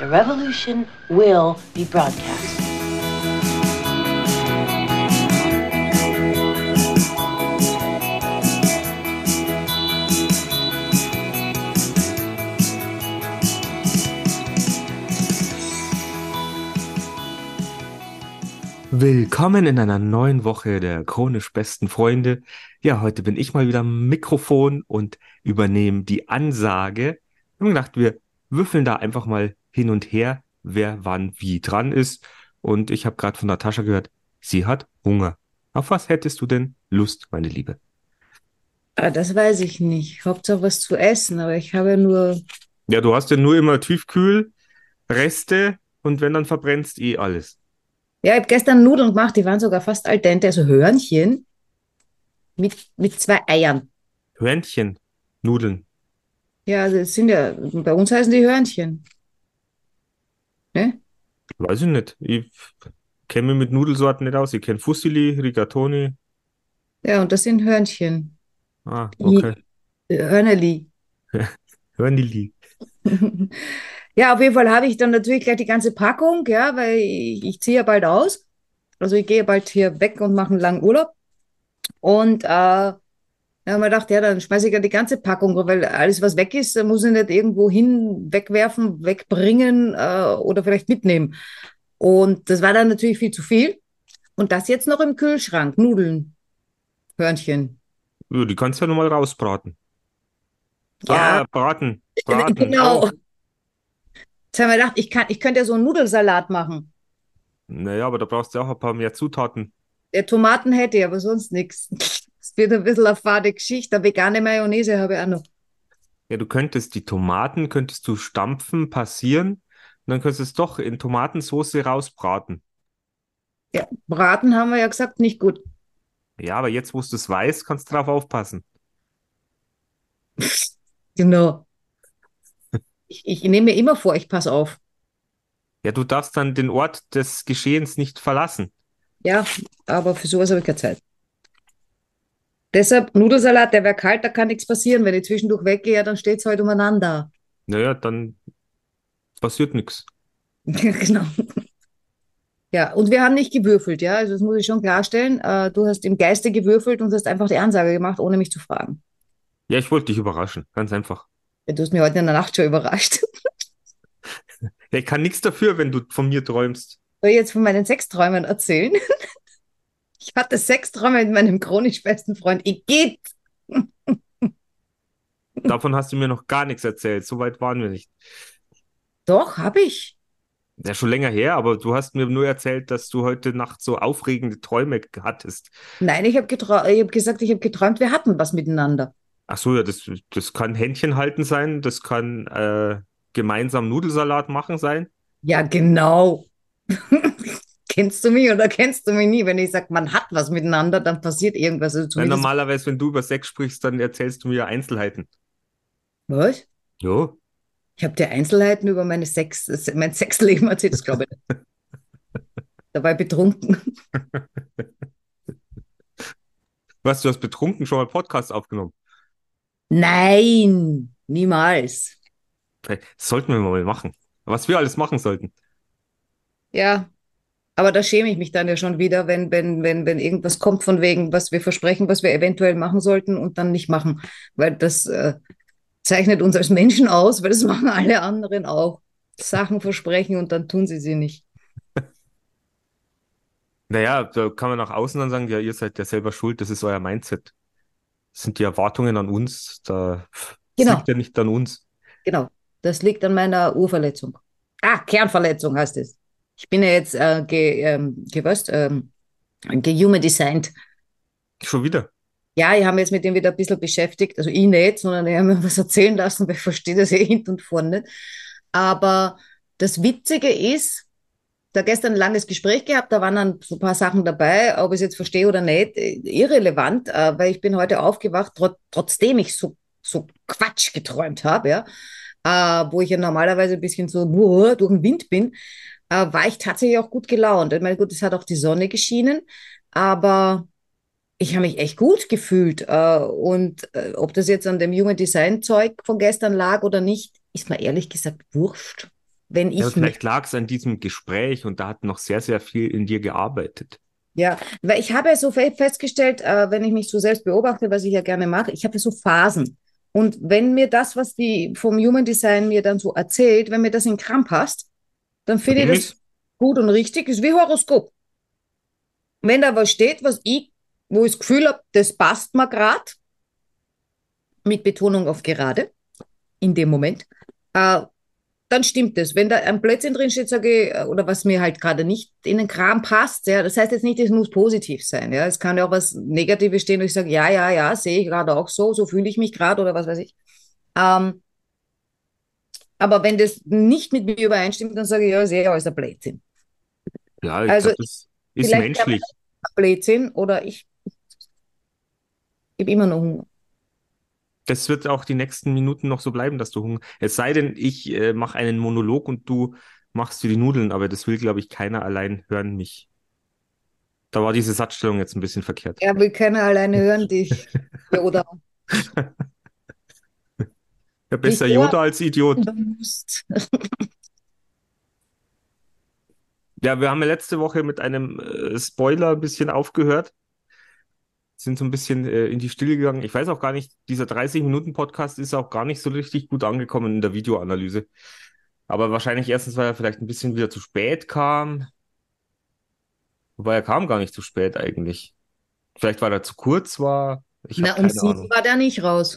The revolution will be broadcast. Willkommen in einer neuen Woche der chronisch besten Freunde. Ja, heute bin ich mal wieder am Mikrofon und übernehme die Ansage. Ich habe gedacht, wir würfeln da einfach mal hin und her, wer wann wie dran ist. Und ich habe gerade von Natascha gehört, sie hat Hunger. Auf was hättest du denn Lust, meine Liebe? Ah, das weiß ich nicht. Hauptsache was zu essen, aber ich habe nur. Ja, du hast ja nur immer Tiefkühl, Reste und wenn dann verbrennst eh alles. Ja, ich habe gestern Nudeln gemacht, die waren sogar fast al dente, also Hörnchen mit, mit zwei Eiern. Hörnchen, Nudeln. Ja, also es sind ja, bei uns heißen die Hörnchen. Ne? Weiß ich nicht. Ich kenne mich mit Nudelsorten nicht aus. Ich kenne Fusilli, Rigatoni. Ja, und das sind Hörnchen. Ah, okay. Hörnerli. Hörnili. Ja, auf jeden Fall habe ich dann natürlich gleich die ganze Packung, ja, weil ich, ich ziehe ja bald aus. Also ich gehe bald hier weg und mache einen langen Urlaub. Und äh, da haben wir gedacht, ja, dann schmeiße ich ja die ganze Packung, weil alles, was weg ist, muss ich nicht irgendwo hin wegwerfen, wegbringen äh, oder vielleicht mitnehmen. Und das war dann natürlich viel zu viel. Und das jetzt noch im Kühlschrank, Nudeln, Hörnchen. Ja, die kannst du ja nochmal rausbraten. Ja. Ah, braten. Braten. Genau. Oh. Jetzt haben wir gedacht, ich, kann, ich könnte ja so einen Nudelsalat machen. Naja, aber da brauchst du auch ein paar mehr Zutaten. Der Tomaten hätte ich, aber sonst nichts. Es wird ein bisschen eine fade Geschichte. Eine vegane Mayonnaise habe ich auch noch. Ja, du könntest die Tomaten, könntest du stampfen, passieren und dann könntest du es doch in Tomatensauce rausbraten. Ja, Braten haben wir ja gesagt, nicht gut. Ja, aber jetzt, wo du es weißt, kannst du drauf aufpassen. Genau. Ich, ich nehme mir immer vor, ich passe auf. Ja, du darfst dann den Ort des Geschehens nicht verlassen. Ja, aber für sowas habe ich keine Zeit. Deshalb Nudelsalat, der wäre kalt, da kann nichts passieren. Wenn ich zwischendurch weggehe, ja, dann steht es halt umeinander. Naja, dann passiert nichts. genau. Ja, und wir haben nicht gewürfelt, ja. Also das muss ich schon klarstellen. Äh, du hast im Geiste gewürfelt und hast einfach die Ansage gemacht, ohne mich zu fragen. Ja, ich wollte dich überraschen, ganz einfach. Du hast mich heute in der Nacht schon überrascht. Ja, ich kann nichts dafür, wenn du von mir träumst. Soll ich jetzt von meinen Sexträumen erzählen? Ich hatte Sexträume mit meinem chronisch besten Freund Igitt. Davon hast du mir noch gar nichts erzählt. So weit waren wir nicht. Doch, habe ich. Ja, schon länger her, aber du hast mir nur erzählt, dass du heute Nacht so aufregende Träume hattest. Nein, ich habe hab gesagt, ich habe geträumt, wir hatten was miteinander. Ach so, ja, das, das kann Händchen halten sein, das kann äh, gemeinsam Nudelsalat machen sein. Ja, genau. kennst du mich oder kennst du mich nie? Wenn ich sage, man hat was miteinander, dann passiert irgendwas. Also zumindest, normalerweise, wenn du über Sex sprichst, dann erzählst du mir Einzelheiten. was? Jo. Ich habe dir Einzelheiten über meine Sex, mein Sexleben erzählt, das glaube ich nicht. Dabei betrunken. Was, du hast betrunken schon mal Podcast aufgenommen? Nein, niemals. Vielleicht sollten wir mal machen. Was wir alles machen sollten. Ja, aber da schäme ich mich dann ja schon wieder, wenn, wenn, wenn, wenn irgendwas kommt von wegen, was wir versprechen, was wir eventuell machen sollten und dann nicht machen. Weil das äh, zeichnet uns als Menschen aus, weil das machen alle anderen auch. Sachen versprechen und dann tun sie sie nicht. Naja, da kann man nach außen dann sagen, ja, ihr seid ja selber schuld, das ist euer Mindset. Das sind die Erwartungen an uns, da Genau. liegt ja nicht an uns. Genau, das liegt an meiner Urverletzung. Ah, Kernverletzung heißt es. Ich bin ja jetzt äh, ge, ähm, ge, was, ähm, gehuman designed. Schon wieder. Ja, ich habe mich jetzt mit dem wieder ein bisschen beschäftigt. Also ich nicht, sondern ich habe mir was erzählen lassen, weil ich verstehe das eh hinten und vorne nicht. Aber das Witzige ist, da gestern ein langes Gespräch gehabt, da waren dann so ein paar Sachen dabei, ob ich es jetzt verstehe oder nicht, äh, irrelevant, äh, weil ich bin heute aufgewacht, tro trotzdem ich so, so Quatsch geträumt habe, ja, äh, wo ich ja normalerweise ein bisschen so durch den Wind bin, äh, war ich tatsächlich auch gut gelaunt. Ich meine, gut, es hat auch die Sonne geschienen, aber ich habe mich echt gut gefühlt. Äh, und äh, ob das jetzt an dem Human Design Zeug von gestern lag oder nicht, ist mir ehrlich gesagt wurscht. wenn ich ja, vielleicht lag es an diesem Gespräch und da hat noch sehr, sehr viel in dir gearbeitet. Ja, weil ich habe ja so festgestellt, äh, wenn ich mich so selbst beobachte, was ich ja gerne mache, ich habe ja so Phasen. Und wenn mir das, was die vom Human Design mir dann so erzählt, wenn mir das in Kram passt, dann finde ich das gut und richtig. Ist wie Horoskop. Wenn da was steht, was ich, wo ich das Gefühl habe, das passt mir gerade, mit Betonung auf gerade, in dem Moment, äh, dann stimmt es. Wenn da ein Blödsinn drin steht, sage ich, äh, oder was mir halt gerade nicht in den Kram passt, ja, das heißt jetzt nicht, es muss positiv sein, ja. Es kann ja auch was Negatives stehen, wo ich sage, ja, ja, ja, sehe ich gerade auch so, so fühle ich mich gerade oder was weiß ich. Ähm, aber wenn das nicht mit mir übereinstimmt, dann sage ich, ja, sehe ich alles ein Blödsinn. Ja, also, glaub, das ist menschlich. Blödsinn oder ich, ich habe immer noch Hunger das wird auch die nächsten Minuten noch so bleiben, dass du Hunger. Es sei denn, ich äh, mache einen Monolog und du machst dir die Nudeln, aber das will, glaube ich, keiner allein hören mich. Da war diese Satzstellung jetzt ein bisschen verkehrt. Er will keiner alleine hören dich. Oder. Ja, besser Yoda als Idiot. ja, wir haben ja letzte Woche mit einem äh, Spoiler ein bisschen aufgehört sind so ein bisschen äh, in die Stille gegangen. Ich weiß auch gar nicht, dieser 30-Minuten-Podcast ist auch gar nicht so richtig gut angekommen in der Videoanalyse. Aber wahrscheinlich erstens, weil er vielleicht ein bisschen wieder zu spät kam. Wobei er kam gar nicht zu spät eigentlich. Vielleicht, weil er zu kurz war. Ich Na, um sieben Ahnung. war der nicht raus.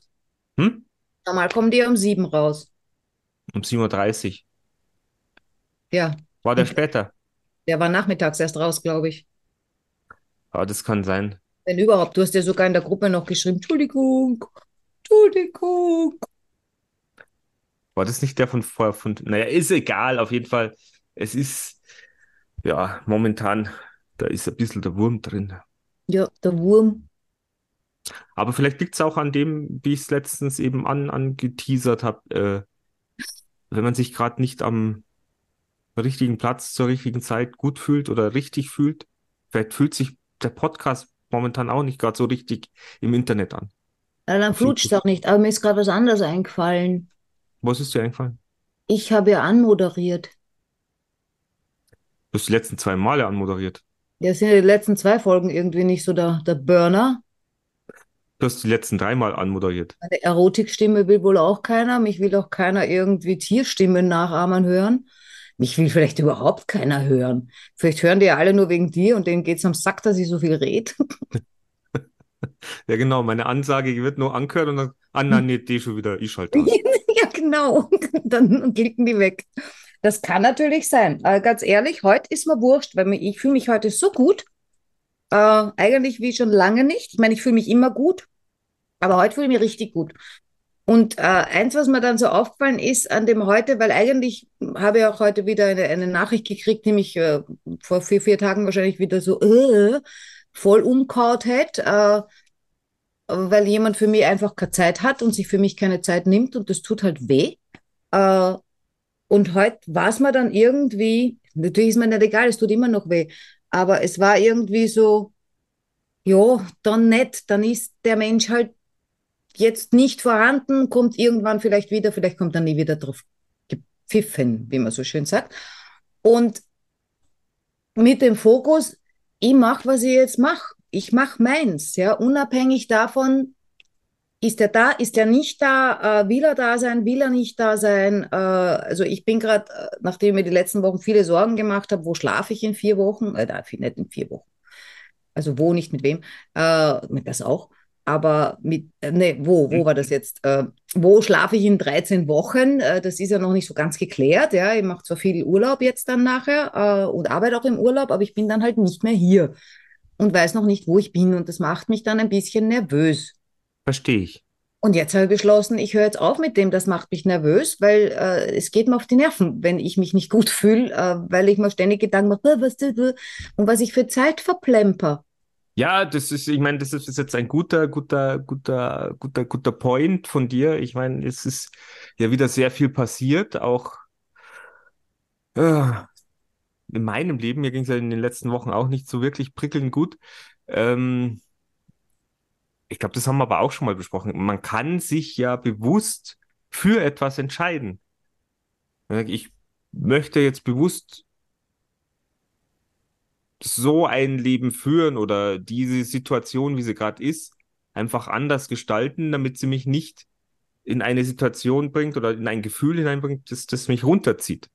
Hm? Normal kommen die um sieben raus. Um 7.30 Uhr. Ja. War der später? Der war nachmittags erst raus, glaube ich. Ja, das kann sein. Wenn überhaupt, du hast ja sogar in der Gruppe noch geschrieben, Entschuldigung, Entschuldigung. War das nicht der von vorher? Von, naja, ist egal, auf jeden Fall. Es ist, ja, momentan, da ist ein bisschen der Wurm drin. Ja, der Wurm. Aber vielleicht liegt es auch an dem, wie ich es letztens eben an, angeteasert habe, äh, wenn man sich gerade nicht am richtigen Platz zur richtigen Zeit gut fühlt oder richtig fühlt. Vielleicht fühlt sich der Podcast momentan auch nicht gerade so richtig im Internet an. Ja, dann flutscht es auch nicht. Aber mir ist gerade was anderes eingefallen. Was ist dir eingefallen? Ich habe ja anmoderiert. Du hast die letzten zwei Male anmoderiert. Ja, sind ja die letzten zwei Folgen irgendwie nicht so der, der Burner. Du hast die letzten dreimal anmoderiert. Eine Erotikstimme will wohl auch keiner. Mich will auch keiner irgendwie Tierstimmen nachahmen hören. Mich will vielleicht überhaupt keiner hören. Vielleicht hören die ja alle nur wegen dir und denen geht es am Sack, dass ich so viel rede. Ja, genau. Meine Ansage wird nur angehört und dann, ah, nein, nee, die schon wieder, ich schalte Ja, genau. Dann klicken die weg. Das kann natürlich sein. Aber ganz ehrlich, heute ist mir wurscht, weil ich fühle mich heute so gut. Äh, eigentlich wie schon lange nicht. Ich meine, ich fühle mich immer gut, aber heute fühle ich mich richtig gut. Und äh, eins, was mir dann so aufgefallen ist an dem heute, weil eigentlich habe ich auch heute wieder eine, eine Nachricht gekriegt, mich äh, vor vier, vier Tagen wahrscheinlich wieder so äh, voll umkaut hätte, äh, weil jemand für mich einfach keine Zeit hat und sich für mich keine Zeit nimmt und das tut halt weh. Äh, und heute war es mir dann irgendwie, natürlich ist mir nicht egal, es tut immer noch weh, aber es war irgendwie so, ja, dann nicht, dann ist der Mensch halt jetzt nicht vorhanden, kommt irgendwann vielleicht wieder, vielleicht kommt dann nie wieder drauf gepfiffen, wie man so schön sagt. Und mit dem Fokus, ich mache, was ich jetzt mache. Ich mache meins, ja, unabhängig davon, ist er da, ist er nicht da, äh, will er da sein, will er nicht da sein. Äh, also ich bin gerade, äh, nachdem ich mir die letzten Wochen viele Sorgen gemacht habe, wo schlafe ich in vier Wochen? Äh, nicht in vier Wochen. Also wo, nicht mit wem, äh, mit das auch aber mit, äh, ne, wo, wo war das jetzt? Äh, wo schlafe ich in 13 Wochen? Äh, das ist ja noch nicht so ganz geklärt. Ja, ich mache zwar viel Urlaub jetzt dann nachher äh, und arbeite auch im Urlaub, aber ich bin dann halt nicht mehr hier und weiß noch nicht, wo ich bin und das macht mich dann ein bisschen nervös. Verstehe ich. Und jetzt habe ich beschlossen, ich höre jetzt auf mit dem, das macht mich nervös, weil äh, es geht mir auf die Nerven, wenn ich mich nicht gut fühle, äh, weil ich mir ständig Gedanken mache, was, und was ich für Zeit verplemper. Ja, das ist, ich meine, das ist jetzt ein guter, guter, guter, guter, guter Point von dir. Ich meine, es ist ja wieder sehr viel passiert, auch äh, in meinem Leben. Mir ging es ja in den letzten Wochen auch nicht so wirklich prickelnd gut. Ähm, ich glaube, das haben wir aber auch schon mal besprochen. Man kann sich ja bewusst für etwas entscheiden. Ich möchte jetzt bewusst so ein Leben führen oder diese Situation, wie sie gerade ist, einfach anders gestalten, damit sie mich nicht in eine Situation bringt oder in ein Gefühl hineinbringt, das, das mich runterzieht.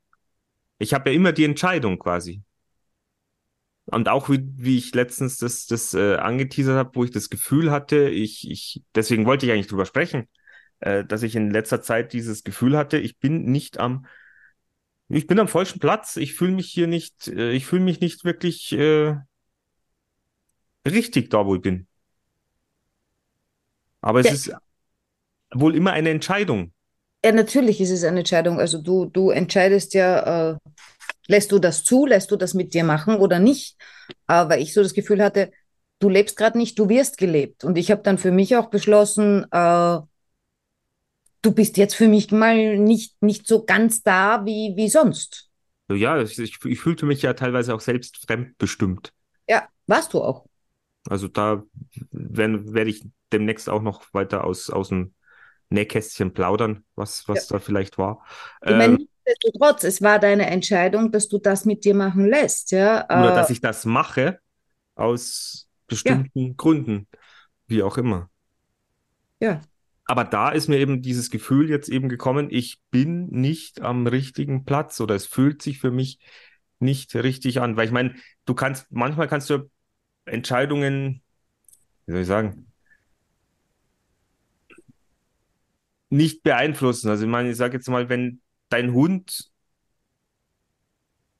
Ich habe ja immer die Entscheidung quasi. Und auch wie, wie ich letztens das, das äh, angeteasert habe, wo ich das Gefühl hatte, ich, ich, deswegen wollte ich eigentlich drüber sprechen, äh, dass ich in letzter Zeit dieses Gefühl hatte, ich bin nicht am, ich bin am falschen Platz, ich fühle mich hier nicht, äh, ich fühle mich nicht wirklich äh, richtig da, wo ich bin. Aber es Ja. ist wohl immer eine Entscheidung. Ja, natürlich ist es eine Entscheidung. Also du, du entscheidest ja, äh, lässt du das zu, lässt du das mit dir machen oder nicht. Aber ich so das Gefühl hatte, du lebst gerade nicht, du wirst gelebt. Und ich habe dann für mich auch beschlossen, äh, du bist jetzt für mich mal nicht, nicht so ganz da wie, wie sonst. So, Ja, ich, ich, fühlte mich ja teilweise auch selbst fremdbestimmt. Ja, warst du auch. Also da werde werd ich demnächst auch noch weiter aus, aus dem Nähkästchen plaudern, was, was da vielleicht war. Ich meine, Ähm, nichtsdestotrotz, es war deine Entscheidung, dass du das mit dir machen lässt, ja. oder Äh, dass ich das mache aus bestimmten Gründen, wie auch immer. ja. Aber da ist mir eben dieses Gefühl jetzt eben gekommen, ich bin nicht am richtigen Platz oder es fühlt sich für mich nicht richtig an. Weil ich meine, du kannst, manchmal kannst du Entscheidungen, wie soll ich sagen, nicht beeinflussen. Also ich meine, ich sage jetzt mal, wenn dein Hund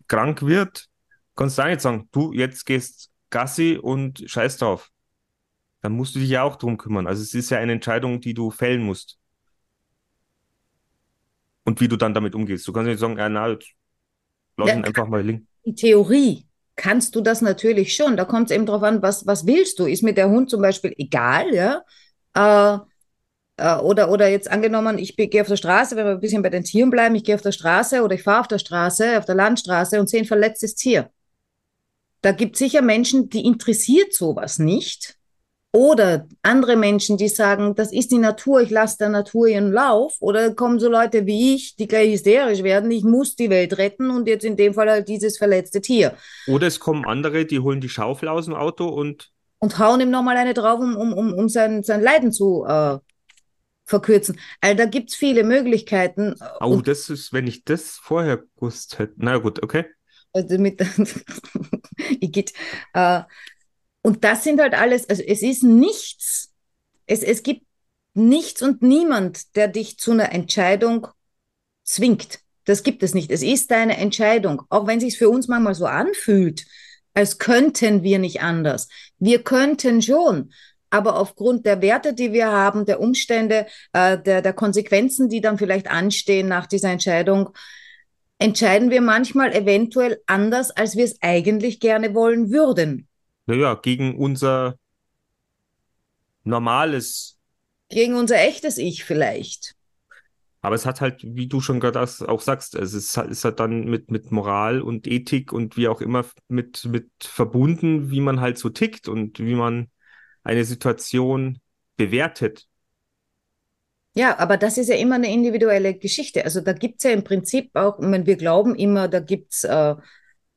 krank wird, kannst du auch nicht sagen, du jetzt gehst Gassi und scheiß drauf. Dann musst du dich ja auch drum kümmern. Also es ist ja eine Entscheidung, die du fällen musst. Und wie du dann damit umgehst. Du kannst nicht sagen, ja, na, jetzt lass Ja, ihn einfach mal liegen. In Theorie kannst du das natürlich schon. Da kommt es eben drauf an, was, was willst du? Ist mir der Hund zum Beispiel egal, ja? Äh, äh, oder, oder jetzt angenommen, ich gehe auf der Straße, wenn wir ein bisschen bei den Tieren bleiben, ich gehe auf der Straße oder ich fahre auf der Straße, auf der Landstraße und sehe ein verletztes Tier. Da gibt es sicher Menschen, die interessiert sowas nicht. Oder andere Menschen, die sagen, das ist die Natur, ich lasse der Natur ihren Lauf. Oder kommen so Leute wie ich, die gleich hysterisch werden, ich muss die Welt retten und jetzt in dem Fall halt dieses verletzte Tier. Oder es kommen andere, die holen die Schaufel aus dem Auto und Und hauen ihm nochmal eine drauf, um, um, um, um sein, sein Leiden zu äh, verkürzen. Also da gibt es viele Möglichkeiten. oh, Und das ist, wenn ich das vorher gewusst hätte. Na gut, okay. Also mit, Igitt. Äh, und das sind halt alles, also es ist nichts, es, es gibt nichts und niemand, der dich zu einer Entscheidung zwingt. Das gibt es nicht. Es ist deine Entscheidung, auch wenn es sich für uns manchmal so anfühlt, als könnten wir nicht anders. Wir könnten schon, aber aufgrund der Werte, die wir haben, der Umstände, äh, der, der Konsequenzen, die dann vielleicht anstehen nach dieser Entscheidung, entscheiden wir manchmal eventuell anders, als wir es eigentlich gerne wollen würden. Naja, gegen unser normales, Gegen unser echtes Ich vielleicht. aber es hat halt, wie du schon gerade auch sagst, es ist, halt- ist halt dann mit, mit Moral und Ethik und wie auch immer mit, mit verbunden, wie man halt so tickt und wie man eine Situation bewertet. Ja, aber das ist ja immer eine individuelle Geschichte. Also da gibt es ja im Prinzip auch, ich meine, wir glauben immer, da gibt es äh,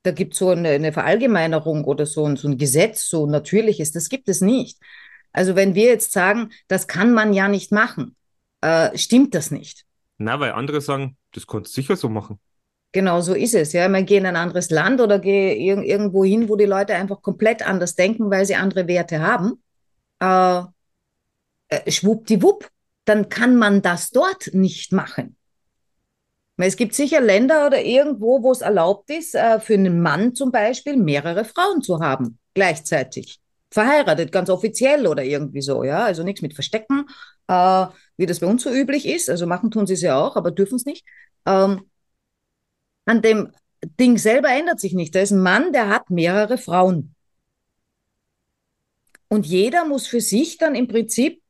da gibt's so eine, eine Verallgemeinerung oder so, ein- so ein Gesetz, so natürliches. Das gibt es nicht. Also wenn wir jetzt sagen, das kann man ja nicht machen, äh, stimmt das nicht. Na, weil andere sagen, das kannst du sicher so machen. Genau so ist es. Ja, man geht in ein anderes Land oder gehe ir irgendwo hin, wo die Leute einfach komplett anders denken, weil sie andere Werte haben. Äh, äh, schwuppdiwupp, dann kann man das dort nicht machen. Es gibt sicher Länder oder irgendwo, wo es erlaubt ist, äh, für einen Mann zum Beispiel mehrere Frauen zu haben, gleichzeitig. Verheiratet, ganz offiziell oder irgendwie so, ja. Also nichts mit Verstecken, äh, wie das bei uns so üblich ist. Also machen tun sie es ja auch, aber dürfen es nicht. Ähm, an dem Ding selber ändert sich nicht. Da ist ein Mann, der hat mehrere Frauen. Und jeder muss für sich dann im Prinzip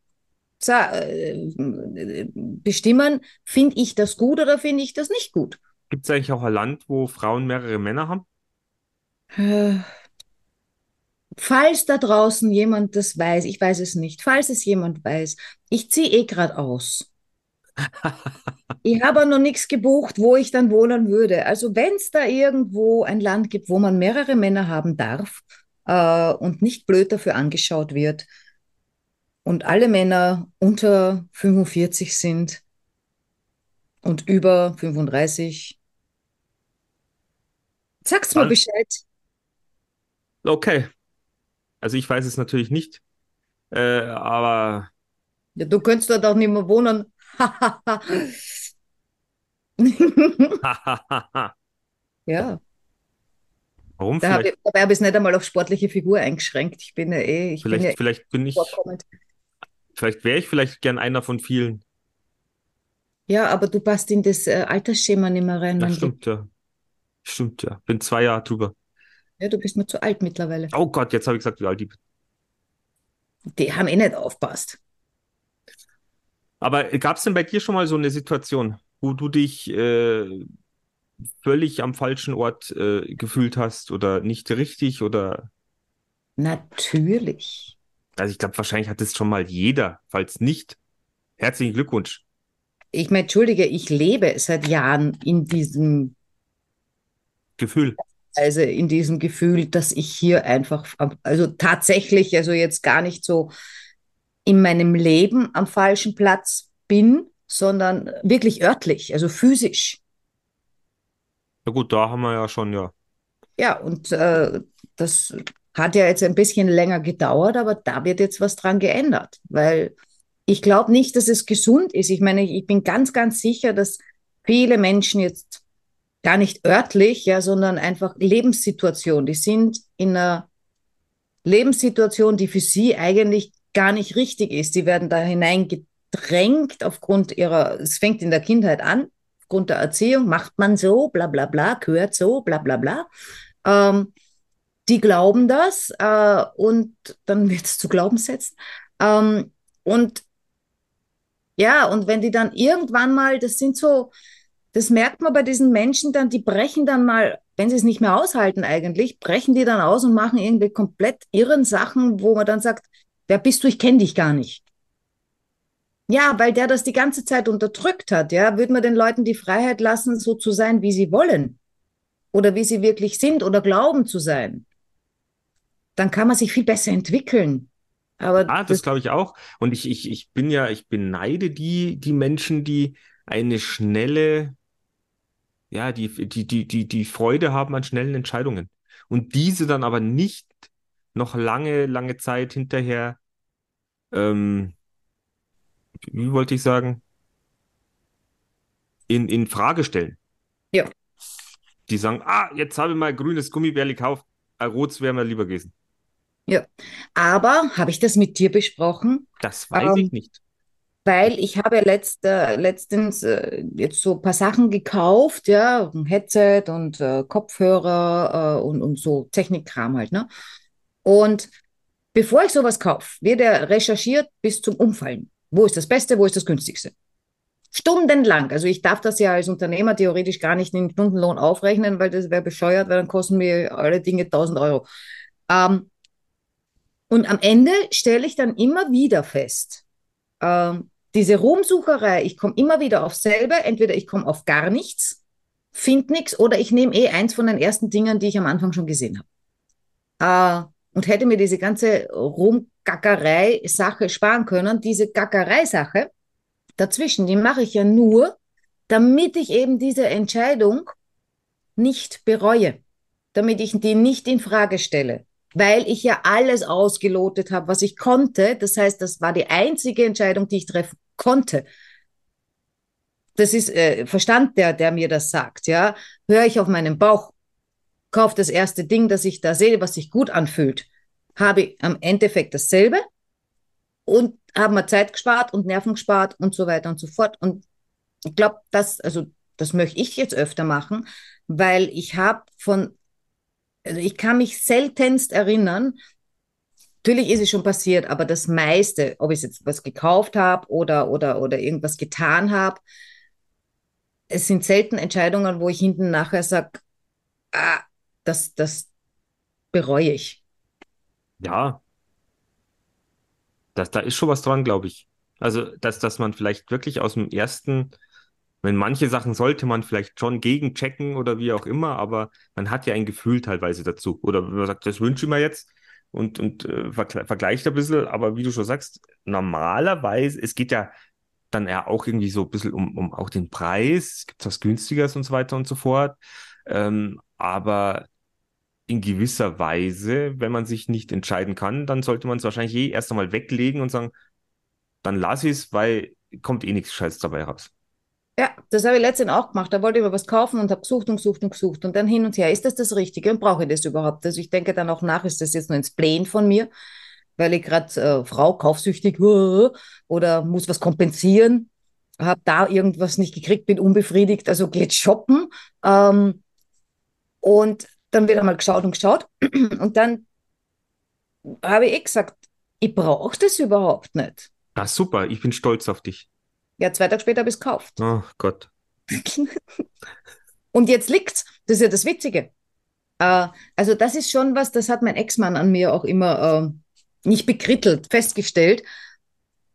bestimmen, finde ich das gut oder finde ich das nicht gut. Gibt es eigentlich auch ein Land, wo Frauen mehrere Männer haben? Äh, Falls da draußen jemand das weiß, ich weiß es nicht, falls es jemand weiß, ich ziehe eh gerade aus. Ich habe noch nichts gebucht, wo ich dann wohnen würde. Also wenn es da irgendwo ein Land gibt, wo man mehrere Männer haben darf äh, und nicht blöd dafür angeschaut wird und alle Männer unter 45 sind und über 35, sag's Dann- Bescheid. Okay. Also ich weiß es natürlich nicht, äh, aber Ja, du könntest dort auch nicht mehr wohnen. ja, warum da vielleicht? ich, dabei habe ich es nicht einmal auf sportliche Figur eingeschränkt. Ich bin ja eh, ich bin Vielleicht, ja eh vielleicht bin ich, vorkommend. Vielleicht wäre ich vielleicht gern einer von vielen. Ja, aber du passt in das äh, Altersschema nicht mehr rein, Das stimmt, ja. Stimmt, ja. Bin zwei Jahre drüber. Ja, du bist mir zu alt mittlerweile. Oh Gott, jetzt habe ich gesagt, wie alt ich bin. Die haben eh nicht aufpasst. Aber gab es denn bei dir schon mal so eine Situation, wo du dich äh, völlig am falschen Ort äh, gefühlt hast oder nicht richtig oder Natürlich. Also ich glaube, wahrscheinlich hat es schon mal jeder. Falls nicht, herzlichen Glückwunsch. Ich meine, entschuldige, ich lebe seit Jahren in diesem, Gefühl. also in diesem Gefühl, dass ich hier einfach, also tatsächlich, also jetzt gar nicht so in meinem Leben am falschen Platz bin, sondern wirklich örtlich, also physisch. Na gut, da haben wir ja schon, ja. Ja, und äh, das hat ja jetzt ein bisschen länger gedauert, aber da wird jetzt was dran geändert, weil ich glaube nicht, dass es gesund ist. Ich meine, ich bin ganz, ganz sicher, dass viele Menschen jetzt gar nicht örtlich, ja, sondern einfach Lebenssituation, die sind in einer Lebenssituation, die für sie eigentlich gar nicht richtig ist. Die werden da hineingedrängt aufgrund ihrer, es fängt in der Kindheit an, aufgrund der Erziehung, macht man so, bla bla bla, gehört so, bla bla bla. Ähm, die glauben das äh, und dann wird es zu Glaubenssätzen. Ähm, und ja, und wenn die dann irgendwann mal, das sind so, das merkt man bei diesen Menschen dann, die brechen dann mal, wenn sie es nicht mehr aushalten eigentlich, brechen die dann aus und machen irgendwie komplett irren Sachen, wo man dann sagt, wer bist du, ich kenne dich gar nicht. Ja, weil der das die ganze Zeit unterdrückt hat, ja, würde man den Leuten die Freiheit lassen, so zu sein, wie sie wollen oder wie sie wirklich sind oder glauben zu sein. Dann kann man sich viel besser entwickeln. Aber Ah, das das, glaube ich auch. Und ich, ich, ich bin ja, ich beneide die, die Menschen, die eine schnelle, ja, die, die, die, die, die Freude haben an schnellen Entscheidungen. Und diese dann aber nicht noch lange, lange Zeit hinterher, ähm, wie wollte ich sagen, in, in Frage stellen. Ja. Die sagen, ah, jetzt habe ich mal grünes Gummibärli gekauft, ein rotes wäre mir lieber gewesen. Ja. Aber habe ich das mit dir besprochen? Das weiß Ähm, ich nicht. Weil ich habe letzt, äh, letztens äh, jetzt so ein paar Sachen gekauft, ja, ein Headset und äh, Kopfhörer äh, und, und so Technikkram halt, ne? Und bevor ich sowas kaufe, wird er recherchiert bis zum Umfallen. Wo ist das Beste, wo ist das günstigste? Stundenlang. Also ich darf das ja als Unternehmer theoretisch gar nicht in den Stundenlohn aufrechnen, weil das wäre bescheuert, weil dann kosten mir alle Dinge 1000 Euro. Ähm, und am Ende stelle ich dann immer wieder fest, ähm, diese Ruhmsucherei, ich komme immer wieder auf selbe, entweder ich komme auf gar nichts, finde nichts, oder ich nehme eh eins von den ersten Dingen, die ich am Anfang schon gesehen habe. Äh, und hätte mir diese ganze Rumgackerei-Sache sparen können. Diese Gackerei-Sache dazwischen, die mache ich ja nur, damit ich eben diese Entscheidung nicht bereue, damit ich die nicht in Frage stelle, weil ich ja alles ausgelotet habe, was ich konnte. Das heißt, das war die einzige Entscheidung, die ich treffen konnte. Das ist äh, Verstand, der, der mir das sagt. Ja, höre ich auf meinen Bauch, kaufe das erste Ding, das ich da sehe, was sich gut anfühlt, habe am Endeffekt dasselbe und habe mir Zeit gespart und Nerven gespart und so weiter und so fort. Und ich glaube, das, also das möchte ich jetzt öfter machen, weil ich habe von, also ich kann mich seltenst erinnern, natürlich ist es schon passiert, aber das meiste, ob ich jetzt was gekauft habe oder, oder, oder irgendwas getan habe, es sind selten Entscheidungen, wo ich hinten nachher sage, ah, das, das bereue ich. Ja, das, da ist schon was dran, glaube ich. Also, dass, dass man vielleicht wirklich aus dem ersten, wenn manche Sachen sollte man vielleicht schon gegenchecken oder wie auch immer, aber man hat ja ein Gefühl teilweise dazu. Oder wenn man sagt, das wünsche ich mir jetzt und, und äh, vergle vergleicht ein bisschen, aber wie du schon sagst, normalerweise, es geht ja dann ja auch irgendwie so ein bisschen um, um auch den Preis, es gibt was günstigeres und so weiter und so fort. Ähm, aber in gewisser Weise, wenn man sich nicht entscheiden kann, dann sollte man es wahrscheinlich eh erst einmal weglegen und sagen, dann lass ich es, weil kommt eh nichts Scheiß dabei raus. Ja, das habe ich letztens auch gemacht. Da wollte ich mir was kaufen und habe gesucht und gesucht und gesucht und dann hin und her. Ist das das Richtige und brauche ich das überhaupt? Also ich denke dann auch nach, ist das jetzt nur ins Plänen von mir, weil ich gerade äh, Frau kaufsüchtig oder muss was kompensieren, habe da irgendwas nicht gekriegt, bin unbefriedigt, also geht shoppen. Ähm, und dann wird einmal geschaut und geschaut und dann habe ich eh gesagt, ich brauche das überhaupt nicht. Ah, super, ich bin stolz auf dich. Ja, zwei Tage später habe ich es gekauft. Oh Gott. Und jetzt liegt's. Das ist ja das Witzige. Äh, also, das ist schon was, das hat mein Ex-Mann an mir auch immer äh, nicht bekrittelt, festgestellt.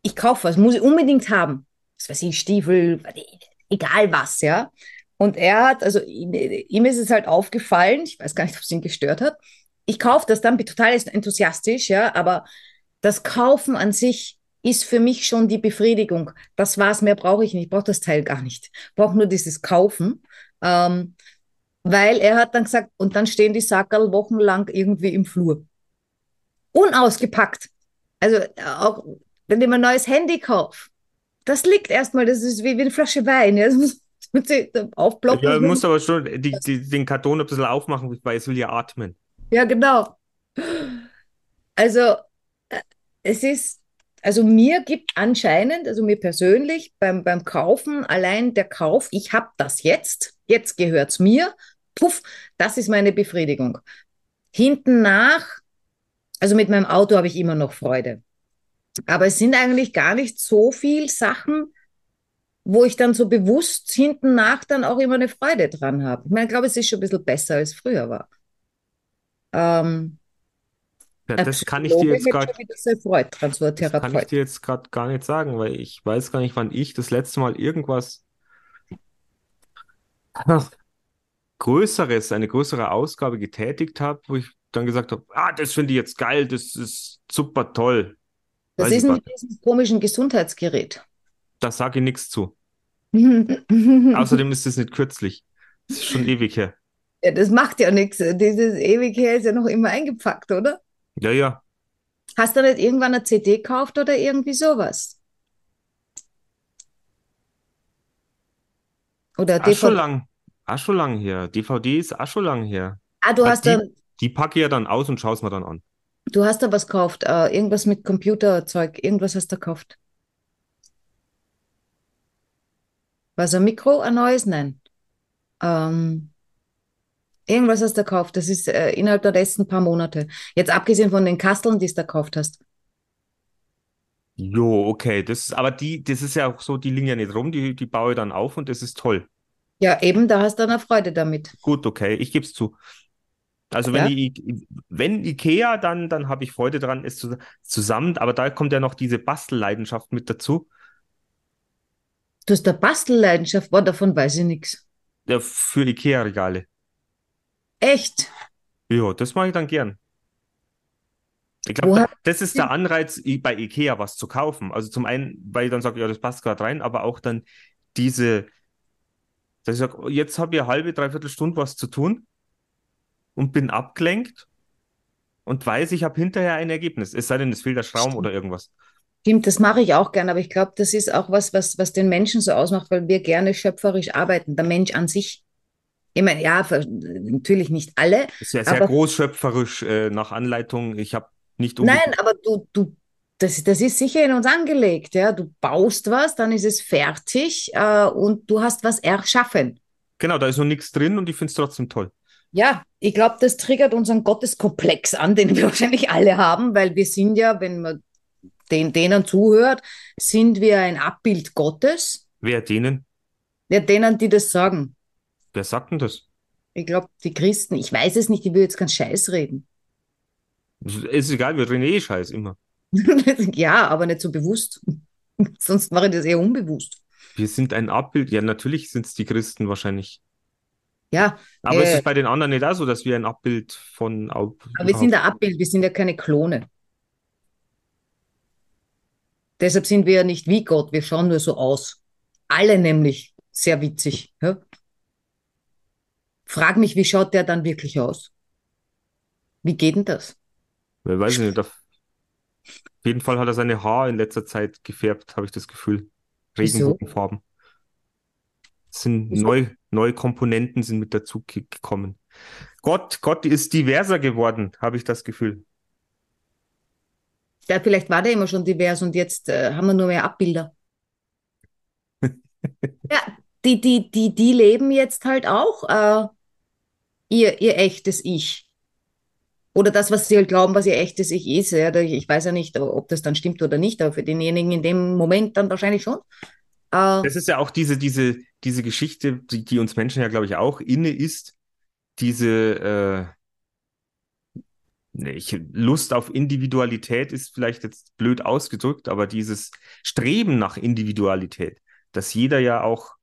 Ich kaufe was, muss ich unbedingt haben. Das weiß ich, Stiefel, egal was, ja. Und er hat, also ihm, ihm ist es halt aufgefallen, ich weiß gar nicht, ob es ihn gestört hat. Ich kaufe das dann, bin total enthusiastisch, ja, aber das Kaufen an sich ist für mich schon die Befriedigung. Das war's, mehr brauche ich nicht. Ich brauche das Teil gar nicht. Ich brauche nur dieses Kaufen. Ähm, weil er hat dann gesagt, und dann stehen die Sackerl wochenlang irgendwie im Flur. Unausgepackt. Also auch wenn ich mir ein neues Handy kaufe, das liegt erstmal, das ist wie, wie eine Flasche Wein. Ja. aufblocken. Ja, du musst aber schon die, die, den Karton ein bisschen aufmachen, weil es will ja atmen. Ja, genau. Also äh, es ist also mir gibt anscheinend, also mir persönlich beim, beim Kaufen, allein der Kauf, ich habe das jetzt, jetzt gehört es mir, puff, das ist meine Befriedigung. Hinten nach, also mit meinem Auto habe ich immer noch Freude. Aber es sind eigentlich gar nicht so viele Sachen, wo ich dann so bewusst hinten nach dann auch immer eine Freude dran habe. Ich meine, ich glaube, es ist schon ein bisschen besser, als früher war. Ähm, ja, das kann ich dir jetzt gerade. kann ich dir jetzt gerade gar nicht sagen, weil ich weiß gar nicht, wann ich das letzte Mal irgendwas Größeres, eine größere Ausgabe getätigt habe, wo ich dann gesagt habe, ah, das finde ich jetzt geil, das ist super toll. Das weiß ist ein dieses komischen Gesundheitsgerät. Da sage ich nichts zu. Außerdem ist es nicht kürzlich. Das ist schon ewig her. Ja, das macht ja nichts. Dieses ewig her ist ja noch immer eingepackt, oder? Ja, ja. Hast du nicht irgendwann eine CD gekauft oder irgendwie sowas? Oder DVD? Auch schon lang. Schon lang her. DVD ist auch schon lang her. Ah, du hast die, dann. Die packe ich ja dann aus und schaue es mir dann an. Du hast da was gekauft, äh, irgendwas mit Computerzeug, irgendwas hast du gekauft. Was ein Mikro, ein neues? Nein. Ähm, Irgendwas hast du gekauft. Das ist äh, innerhalb der letzten paar Monate. Jetzt abgesehen von den Kasteln, die du da gekauft hast. Jo, okay. Das ist, aber die, das ist ja auch so, die liegen ja nicht rum, die, die baue ich dann auf und das ist toll. Ja, eben, da hast du eine Freude damit. Gut, okay, ich gebe es zu. Also wenn, ja. ich, wenn Ikea, dann, dann habe ich Freude daran, es zu, zusammen, aber da kommt ja noch diese Bastelleidenschaft mit dazu. Du hast eine Bastelleidenschaft, boah, davon weiß ich nichts. Ja, für Ikea-Regale. Echt? Ja, das mache ich dann gern. Ich glaube, das ist der Anreiz, bei IKEA was zu kaufen. Also zum einen, weil ich dann sage, ja, das passt gerade rein, aber auch dann diese, dass ich sage, jetzt habe ich eine halbe, dreiviertel Stunde was zu tun und bin abgelenkt und weiß, ich habe hinterher ein Ergebnis. Es sei denn, es fehlt der Schraum oder irgendwas. Stimmt, das mache ich auch gern, aber ich glaube, das ist auch was, was, was den Menschen so ausmacht, weil wir gerne schöpferisch arbeiten, der Mensch an sich. Ich meine, ja, natürlich nicht alle. Ist ja sehr großschöpferisch äh, nach Anleitung. Ich habe nicht Nein, aber du, du, das, das ist sicher in uns angelegt. Ja? Du baust was, dann ist es fertig äh, und du hast was erschaffen. Genau, da ist noch nichts drin und ich finde es trotzdem toll. Ja, ich glaube, das triggert unseren Gotteskomplex an, den wir wahrscheinlich alle haben, weil wir sind ja, wenn man den, denen zuhört, sind wir ein Abbild Gottes. Wer denen? Ja, denen, die das sagen. Wer sagt denn das? Ich glaube, die Christen, ich weiß es nicht, ich will jetzt ganz Scheiß reden. Es ist egal, wir reden eh Scheiß immer. ja, aber nicht so bewusst. Sonst mache ich das eher unbewusst. Wir sind ein Abbild. Ja, natürlich sind es die Christen wahrscheinlich. Ja, Aber ist äh, es bei den anderen nicht auch so, dass wir ein Abbild von. Au- aber wir sind ein Abbild, wir sind ja keine Klone. Deshalb sind wir ja nicht wie Gott, wir schauen nur so aus. Alle nämlich. Sehr witzig. Ja? Frag mich, wie schaut der dann wirklich aus? Wie geht denn das? Ich weiß nicht. Auf jeden Fall hat er seine Haare in letzter Zeit gefärbt, habe ich das Gefühl. Regenbogenfarben. Es sind Wieso? neu, neue Komponenten sind mit dazu ge- gekommen. Gott, Gott ist diverser geworden, habe ich das Gefühl. Ja, vielleicht war der immer schon divers und jetzt äh, haben wir nur mehr Abbilder. Ja, die, die, die, die leben jetzt halt auch äh, ihr, ihr echtes Ich. Oder das, was sie halt glauben, was ihr echtes Ich ist. Ja, ich weiß ja nicht, ob das dann stimmt oder nicht, aber für denjenigen in dem Moment dann wahrscheinlich schon. Äh, Das ist ja auch diese, diese, diese Geschichte, die, die uns Menschen ja, glaube ich, auch inne ist. Diese äh, Lust auf Individualität ist vielleicht jetzt blöd ausgedrückt, aber dieses Streben nach Individualität, dass jeder ja auch,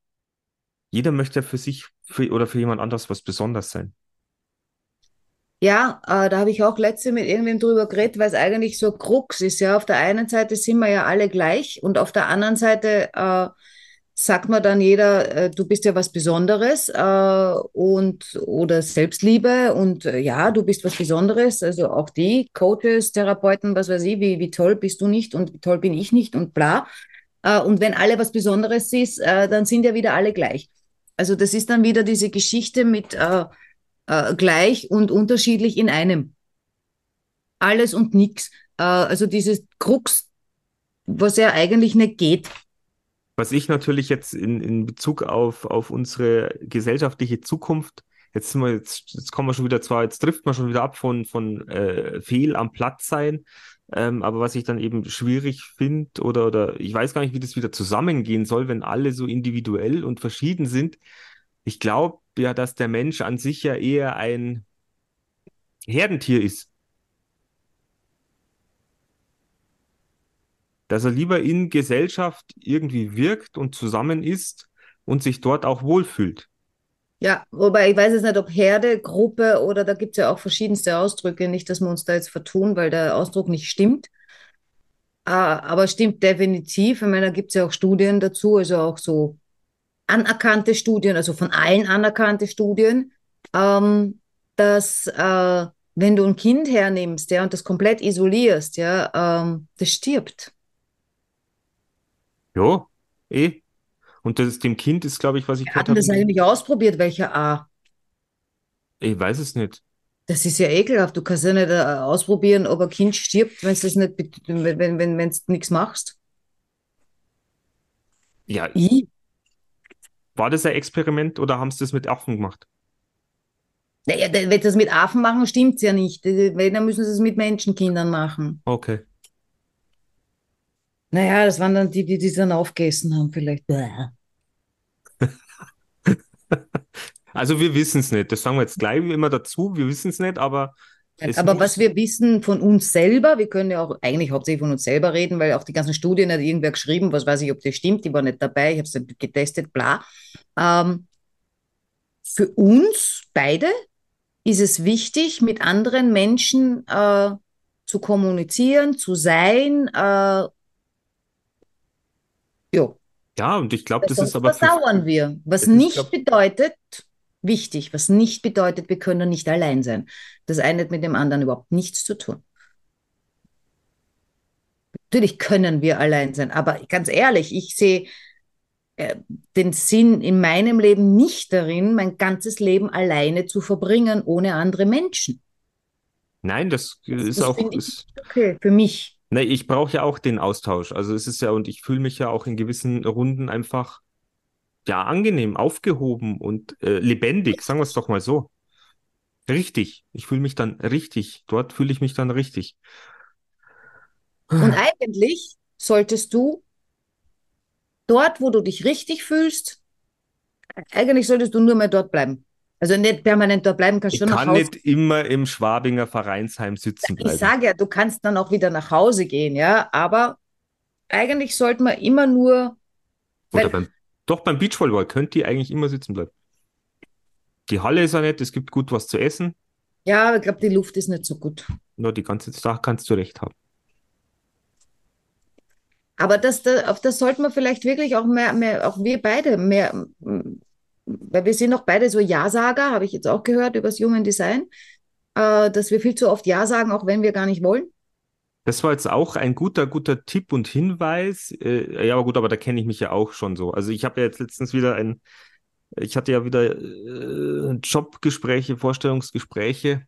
jeder möchte für sich für, oder für jemand anderes was Besonderes sein. Ja, äh, da habe ich auch letzte mit irgendwem drüber geredet, weil es eigentlich so Krux ist. Ja, auf der einen Seite sind wir ja alle gleich und auf der anderen Seite äh, sagt man dann jeder, äh, du bist ja was Besonderes äh, und oder Selbstliebe und äh, ja, du bist was Besonderes. Also auch die Coaches, Therapeuten, was weiß ich, wie, wie toll bist du nicht und wie toll bin ich nicht und bla. Äh, und wenn alle was Besonderes ist, dann sind ja wieder alle gleich. Also das ist dann wieder diese Geschichte mit äh, äh, gleich und unterschiedlich in einem. Alles und nix. Äh, also dieses Krux, was ja eigentlich nicht geht. Was ich natürlich jetzt in, in Bezug auf, auf unsere gesellschaftliche Zukunft, jetzt sind wir jetzt, jetzt kommen wir schon wieder zwar, jetzt trifft man schon wieder ab von, von äh, fehl am Platz sein, ähm, aber was ich dann eben schwierig finde oder, oder ich weiß gar nicht, wie das wieder zusammengehen soll, wenn alle so individuell und verschieden sind. Ich glaube ja, dass der Mensch an sich ja eher ein Herdentier ist. Dass er lieber in Gesellschaft irgendwie wirkt und zusammen ist und sich dort auch wohlfühlt. Ja, wobei ich weiß jetzt nicht, ob Herde, Gruppe oder da gibt es ja auch verschiedenste Ausdrücke. Nicht, dass wir uns da jetzt vertun, weil der Ausdruck nicht stimmt. Äh, aber stimmt definitiv. Ich meine, da gibt es ja auch Studien dazu, also auch so anerkannte Studien, also von allen anerkannte Studien, ähm, dass äh, wenn du ein Kind hernimmst, ja, und das komplett isolierst, ja, ähm, das stirbt. Ja, eh. Und das dem Kind ist, glaube ich, was ich Wir gehört das eigentlich ausprobiert, welcher A. ich weiß es nicht. Das ist ja ekelhaft. Du kannst ja nicht äh, ausprobieren, ob ein Kind stirbt, wenn es nicht, wenn, wenn, wenn, wenn es nichts machst. Ja, I. war das ein Experiment oder haben sie das mit Affen gemacht? Naja, wenn sie das mit Affen machen, stimmt's ja nicht. Äh, Wenn, dann müssen sie es mit Menschenkindern machen. Okay. Naja, das waren dann die, die es dann aufgegessen haben, vielleicht. Also wir wissen es nicht. Das sagen wir jetzt gleich immer dazu. Wir wissen es nicht, aber es Aber muss, was wir wissen von uns selber, wir können ja auch eigentlich hauptsächlich von uns selber reden, weil auch die ganzen Studien hat irgendwer geschrieben, was weiß ich, ob das stimmt, die war nicht dabei, ich habe es nicht getestet, bla. Ähm, für uns beide ist es wichtig, mit anderen Menschen äh, zu kommunizieren, zu sein. Äh, ja, ja, und ich glaube, das ist aber versauern wir. Was nicht glaub- bedeutet, wichtig, was nicht bedeutet, wir können nicht allein sein. Das eine hat mit dem anderen überhaupt nichts zu tun. Natürlich können wir allein sein, aber ganz ehrlich, ich sehe äh, den Sinn in meinem Leben nicht darin, mein ganzes Leben alleine zu verbringen, ohne andere Menschen. nein, das ist das auch, ist, Okay, für mich. Nee, ich brauche ja auch den Austausch. Also es ist ja, und ich fühle mich ja auch in gewissen Runden einfach, ja, angenehm, aufgehoben und äh, lebendig, sagen wir es doch mal so. Richtig. Ich fühle mich dann richtig. Dort fühle ich mich dann richtig. Und eigentlich solltest du dort, wo du dich richtig fühlst, eigentlich solltest du nur mehr dort bleiben. Also nicht permanent dort bleiben, kannst Ich schon nach kann Hause. nicht immer im Schwabinger Vereinsheim sitzen Ich bleiben. sage ja, du kannst dann auch wieder nach Hause gehen, ja, aber eigentlich sollte man immer nur, Oder beim, doch beim Beachvolleyball könnt ihr eigentlich immer sitzen bleiben. Die Halle ist ja nett, es gibt gut was zu essen. ja, ich glaube, die Luft ist nicht so gut. Nur die ganze Zeit kannst du recht haben. Aber das, da- auf das sollten wir vielleicht wirklich auch mehr, mehr, auch wir beide mehr, weil wir sind auch beide so Ja-Sager, habe ich jetzt auch gehört über das Human Design, äh, dass wir viel zu oft Ja sagen, auch wenn wir gar nicht wollen. Das war jetzt auch ein guter, guter Tipp und Hinweis. Äh, ja, aber gut, aber da kenne ich mich ja auch schon so. Also ich habe ja jetzt letztens wieder ein, ich hatte ja wieder äh, Jobgespräche, Vorstellungsgespräche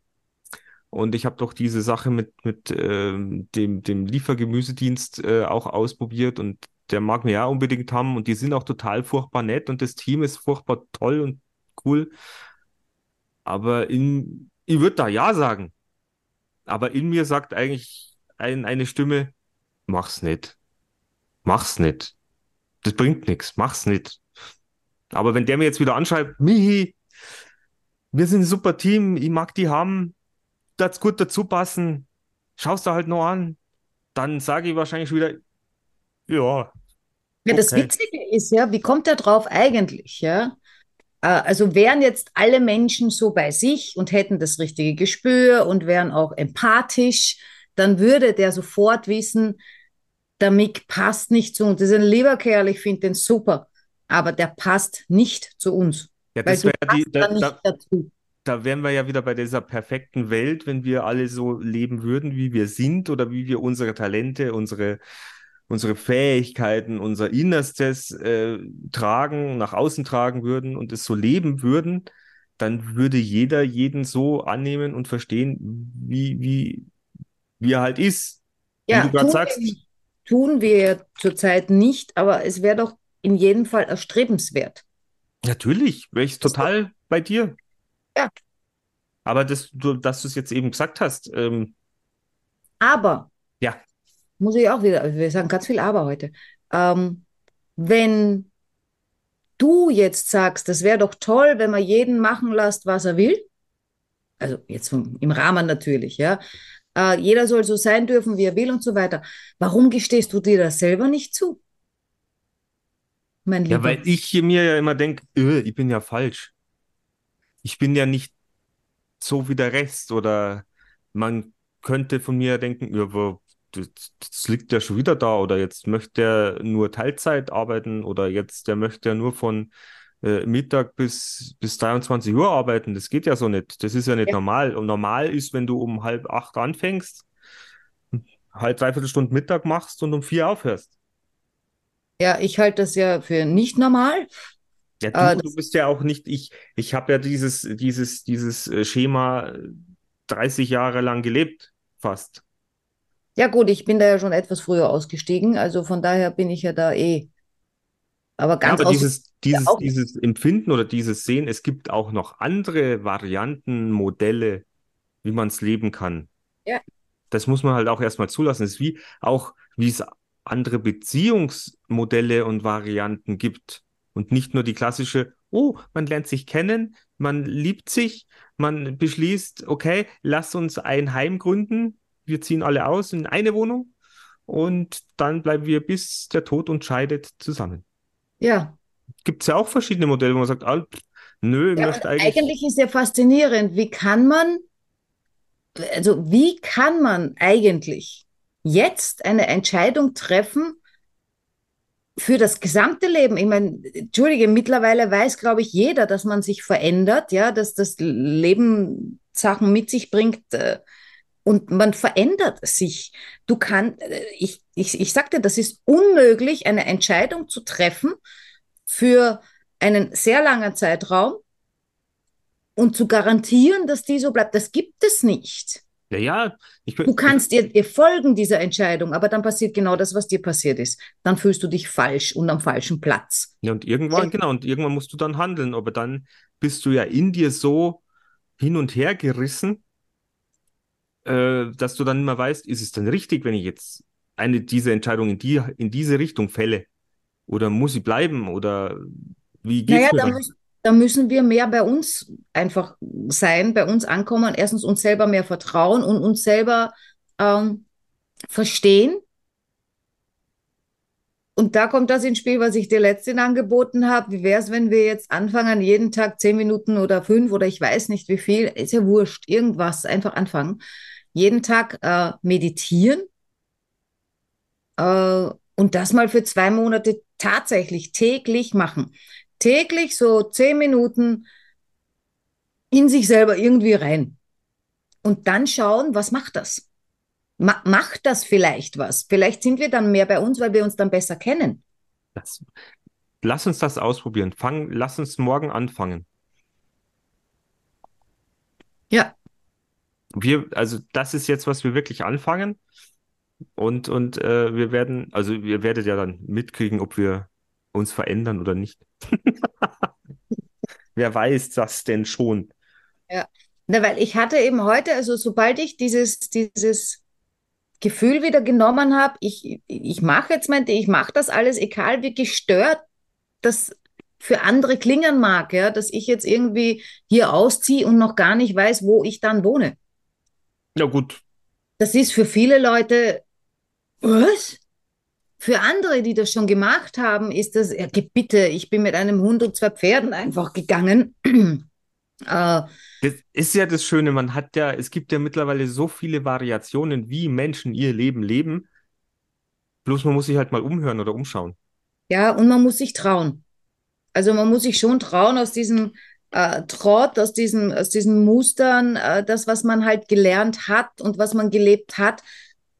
und ich habe doch diese Sache mit, mit ähm, dem, dem Liefergemüsedienst äh, auch ausprobiert und der mag mir ja unbedingt haben und die sind auch total furchtbar nett und das Team ist furchtbar toll und cool. Aber in, ich würde da ja sagen. Aber in mir sagt eigentlich ein, eine Stimme, mach's nicht. Mach's nicht. Das bringt nichts. Mach's nicht. Aber wenn der mir jetzt wieder anschreibt, Mihi, wir sind ein super Team, ich mag die haben, das gut dazu passen, schau's da halt noch an, dann sage ich wahrscheinlich schon wieder, ja, Ja, das Okay. Witzige ist ja, wie kommt er drauf eigentlich, ja? Äh, Also wären jetzt alle Menschen so bei sich und hätten das richtige Gespür und wären auch empathisch, dann würde der sofort wissen, der Mick passt nicht zu uns. Das ist ein lieber Kerl, ich finde den super, aber der passt nicht zu uns, ja, das wäre ja die, da, da, dazu. da wären wir ja wieder bei dieser perfekten Welt, wenn wir alle so leben würden, wie wir sind oder wie wir unsere Talente, unsere, unsere Fähigkeiten, unser Innerstes äh, tragen, nach außen tragen würden und es so leben würden, dann würde jeder jeden so annehmen und verstehen, wie, wie, wie er halt ist. Wie Ja, du gerade tun sagst, wir, tun wir zurzeit nicht, aber es wäre doch in jedem Fall erstrebenswert. natürlich, wäre ich Das total bei dir. Ja. Aber das, du, dass du es jetzt eben gesagt hast, ähm, Aber, ja, muss ich auch wieder, wir sagen ganz viel Aber heute. Ähm, wenn du jetzt sagst, das wäre doch toll, wenn man jeden machen lässt, was er will, also jetzt vom, im Rahmen natürlich, ja, äh, jeder soll so sein dürfen, wie er will und so weiter. Warum gestehst du dir das selber nicht zu? Mein Ja, Lieber. weil ich mir ja immer denke, ich bin ja falsch. Ich bin ja nicht so wie der Rest. Oder man könnte von mir denken, ja, aber das, liegt ja schon wieder da. Oder jetzt möchte er nur Teilzeit arbeiten. Oder jetzt, der möchte ja nur von äh, Mittag bis, bis 23 Uhr arbeiten. Das geht ja so nicht. Das ist ja nicht Ja. normal. Und normal ist, wenn du um halb acht anfängst, halb dreiviertel Stunde Mittag machst und um vier aufhörst. Ja, ich halte das ja für nicht normal. Ja, du, Äh, du bist ja auch nicht, ich, ich habe ja dieses, dieses, dieses äh, Schema äh, 30 Jahre lang gelebt, fast. Ja gut, ich bin da ja schon etwas früher ausgestiegen, also von daher bin ich ja da eh. Aber Ja, ganz aber aus dieses, dieses, auch. dieses Empfinden oder dieses Sehen, es gibt auch noch andere Varianten, Modelle, wie man es leben kann. Ja. Das muss man halt auch erstmal zulassen. Es ist wie auch, wie es andere Beziehungsmodelle und Varianten gibt. Und nicht nur die klassische, oh, man lernt sich kennen, man liebt sich, man beschließt, okay, lass uns ein Heim gründen, wir ziehen alle aus in eine Wohnung und dann bleiben wir bis der Tod uns scheidet zusammen. Ja. Gibt es ja auch verschiedene Modelle, wo man sagt, ah, nö, ich Ja, möchte eigentlich. eigentlich ist ja faszinierend, wie kann man, also wie kann man eigentlich jetzt eine Entscheidung treffen für das gesamte Leben? Ich meine, entschuldige, mittlerweile weiß, glaube ich, jeder, dass man sich verändert, ja, dass das Leben Sachen mit sich bringt, äh, und man verändert sich. Du kannst, ich, ich, ich sagte, das ist unmöglich, eine Entscheidung zu treffen für einen sehr langen Zeitraum und zu garantieren, dass die so bleibt. Das gibt es nicht. Ja, ja, ich Du kannst dir, dir folgen dieser Entscheidung, aber dann passiert genau das, was dir passiert ist. Dann fühlst du dich falsch und am falschen Platz. ja, und irgendwann, genau, und irgendwann musst du dann handeln, aber dann bist du ja in dir so hin und her gerissen, äh, dass du dann immer weißt, ist es denn richtig, wenn ich jetzt eine dieser Entscheidungen in die, in diese Richtung fälle? Oder muss sie bleiben? Oder wie geht's Naja, mir da müssen, da müssen wir mehr bei uns einfach sein, bei uns ankommen, erstens uns selber mehr vertrauen und uns selber ähm, verstehen und da kommt das ins Spiel, was ich dir letztens angeboten habe. Wie wäre es, wenn wir jetzt anfangen, jeden Tag zehn Minuten oder fünf oder ich weiß nicht wie viel, ist ja wurscht, irgendwas, einfach anfangen. Jeden Tag äh, meditieren äh, und das mal für zwei Monate tatsächlich täglich machen. Täglich so zehn Minuten in sich selber irgendwie rein. Und dann schauen, was macht das? Ma macht das vielleicht was? Vielleicht sind wir dann mehr bei uns, weil wir uns dann besser kennen. Das, lass uns das ausprobieren. Fang, lass uns morgen anfangen. Ja. Wir, also das ist jetzt, was wir wirklich anfangen. Und, und äh, wir werden, also ihr werdet ja dann mitkriegen, ob wir uns verändern oder nicht. Wer weiß das denn schon? Ja, Na, weil ich hatte eben heute, also sobald ich dieses, dieses Gefühl wieder genommen habe, ich, ich mache jetzt mein, ich mache das alles, egal wie gestört das für andere klingen mag, ja, dass ich jetzt irgendwie hier ausziehe und noch gar nicht weiß, wo ich dann wohne. Ja, gut. Das ist für viele Leute, was? Für andere, die das schon gemacht haben, ist das, ja, bitte, ich bin mit einem Hund und zwei Pferden einfach gegangen. äh, das ist ja das Schöne, man hat ja, es gibt ja mittlerweile so viele Variationen, wie Menschen ihr Leben leben. Bloß man muss sich halt mal umhören oder umschauen. Ja, und man muss sich trauen. Also man muss sich schon trauen aus diesem äh, Trott, aus diesen, aus diesen Mustern, äh, das, was man halt gelernt hat und was man gelebt hat,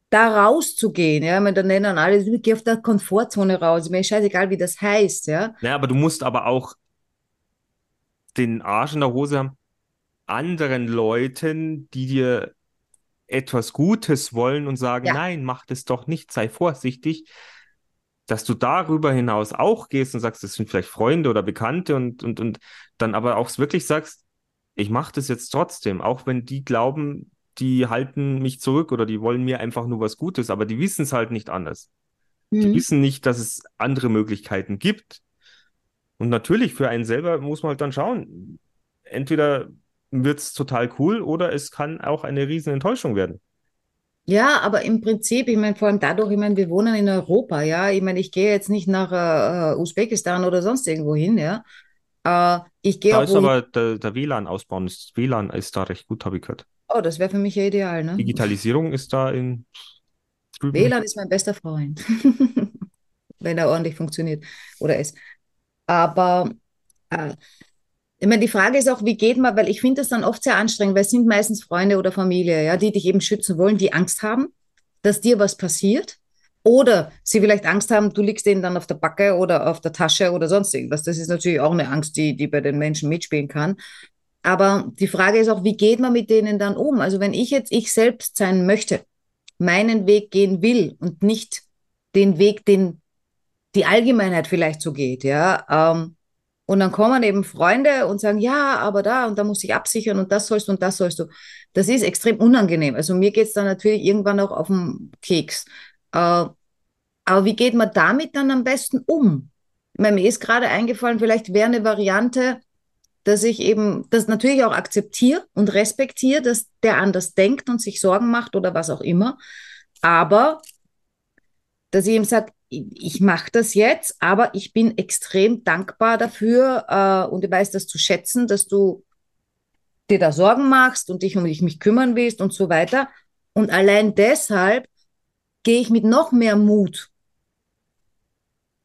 da rauszugehen. Ja, man, dann nennen alle, geh auf der Komfortzone raus. Mir ist scheißegal, wie das heißt. Ja, ja aber du musst aber auch den Arsch in der Hose haben anderen Leuten, die dir etwas Gutes wollen und sagen, ja. nein, mach das doch nicht, sei vorsichtig, dass du darüber hinaus auch gehst und sagst, das sind vielleicht Freunde oder Bekannte und, und, und dann aber auch wirklich sagst, ich mache das jetzt trotzdem, auch wenn die glauben, die halten mich zurück oder die wollen mir einfach nur was Gutes, aber die wissen es halt nicht anders. Mhm. Die wissen nicht, dass es andere Möglichkeiten gibt. Und natürlich für einen selber muss man halt dann schauen. Entweder wird es total cool oder es kann auch eine riesen Enttäuschung werden. Ja, aber im Prinzip, ich meine, vor allem dadurch, ich meine, wir wohnen in Europa, ja. Ich meine, ich gehe jetzt nicht nach äh, Usbekistan oder sonst irgendwo hin, ja. Äh, ich gehe Da ist aber der, der WLAN-Ausbau, WLAN ist da recht gut, habe ich gehört. Oh, das wäre für mich ja ideal, ne? Digitalisierung ist da in drüben. WLAN ist mein bester Freund, wenn er ordentlich funktioniert oder ist. Aber äh, ich meine, die Frage ist auch, wie geht man, weil ich finde das dann oft sehr anstrengend, weil es sind meistens Freunde oder Familie, ja, die dich eben schützen wollen, die Angst haben, dass dir was passiert. Oder sie vielleicht Angst haben, du liegst denen dann auf der Backe oder auf der Tasche oder sonst irgendwas. Das ist natürlich auch eine Angst, die, die bei den Menschen mitspielen kann. Aber die Frage ist auch, wie geht man mit denen dann um? Also wenn ich jetzt ich selbst sein möchte, meinen Weg gehen will und nicht den Weg, den die Allgemeinheit vielleicht so geht, ja, ähm, und dann kommen eben Freunde und sagen, ja, aber da und da muss ich absichern und das sollst du und das sollst du. Das ist extrem unangenehm. Also mir geht es dann natürlich irgendwann auch auf den Keks. Äh, aber wie geht man damit dann am besten um? Meine, mir ist gerade eingefallen, vielleicht wäre eine Variante, dass ich eben das natürlich auch akzeptiere und respektiere, dass der anders denkt und sich Sorgen macht oder was auch immer. Aber dass ich ihm sage, ich mache das jetzt, aber ich bin extrem dankbar dafür äh, und ich weiß das zu schätzen, dass du dir da Sorgen machst und dich um dich mich kümmern willst und so weiter. Und allein deshalb gehe ich mit noch mehr Mut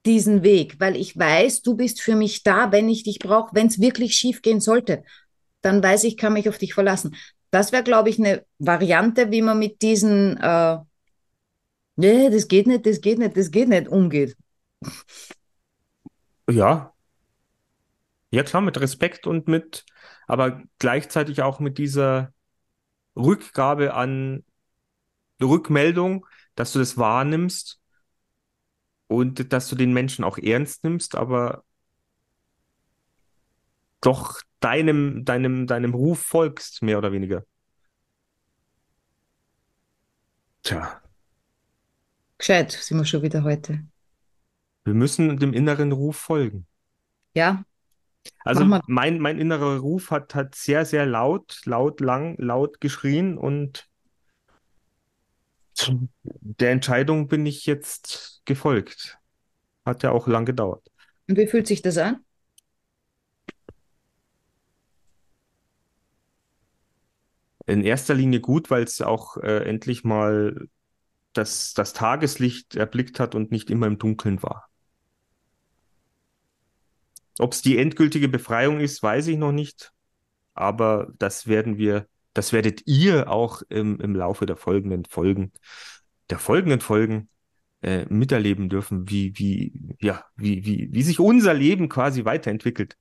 diesen Weg, weil ich weiß, du bist für mich da, wenn ich dich brauche, wenn es wirklich schief gehen sollte. Dann weiß ich, kann mich auf dich verlassen. Das wäre, glaube ich, eine Variante, wie man mit diesen äh, nee, das geht nicht, das geht nicht, das geht nicht, umgeht. Ja. Ja, klar, mit Respekt und mit, aber gleichzeitig auch mit dieser Rückgabe an Rückmeldung, dass du das wahrnimmst und dass du den Menschen auch ernst nimmst, aber doch deinem, deinem, deinem Ruf folgst, mehr oder weniger. Tja. Gescheit sind wir schon wieder heute. Wir müssen dem inneren Ruf folgen. Ja. Also mein, mein innerer Ruf hat, hat sehr, sehr laut, laut, lang, laut geschrien und der Entscheidung bin ich jetzt gefolgt. Hat ja auch lang gedauert. Und wie fühlt sich das an? In erster Linie gut, weil es auch äh, endlich mal das, das Tageslicht erblickt hat und nicht immer im Dunkeln war. Ob es die endgültige Befreiung ist, weiß ich noch nicht. Aber das werden wir, das werdet ihr auch im, im Laufe der folgenden Folgen, der folgenden Folgen äh, miterleben dürfen, wie, wie, ja, wie, wie, wie sich unser Leben quasi weiterentwickelt.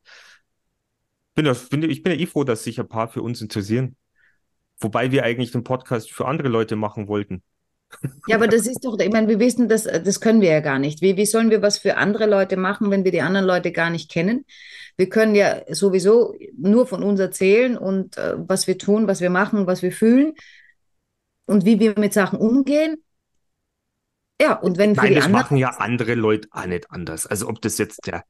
Bin ja, bin, ich bin ja eh froh, dass sich ein paar für uns interessieren. Wobei wir eigentlich den Podcast für andere Leute machen wollten. Ja, aber das ist doch, ich meine, wir wissen, das, das können wir ja gar nicht. Wie, wie sollen wir was für andere Leute machen, wenn wir die anderen Leute gar nicht kennen? Wir können ja sowieso nur von uns erzählen und äh, was wir tun, was wir machen, was wir fühlen und wie wir mit Sachen umgehen. Ja, und wenn Nein, das machen ja andere Leute auch nicht anders. Also ob das jetzt der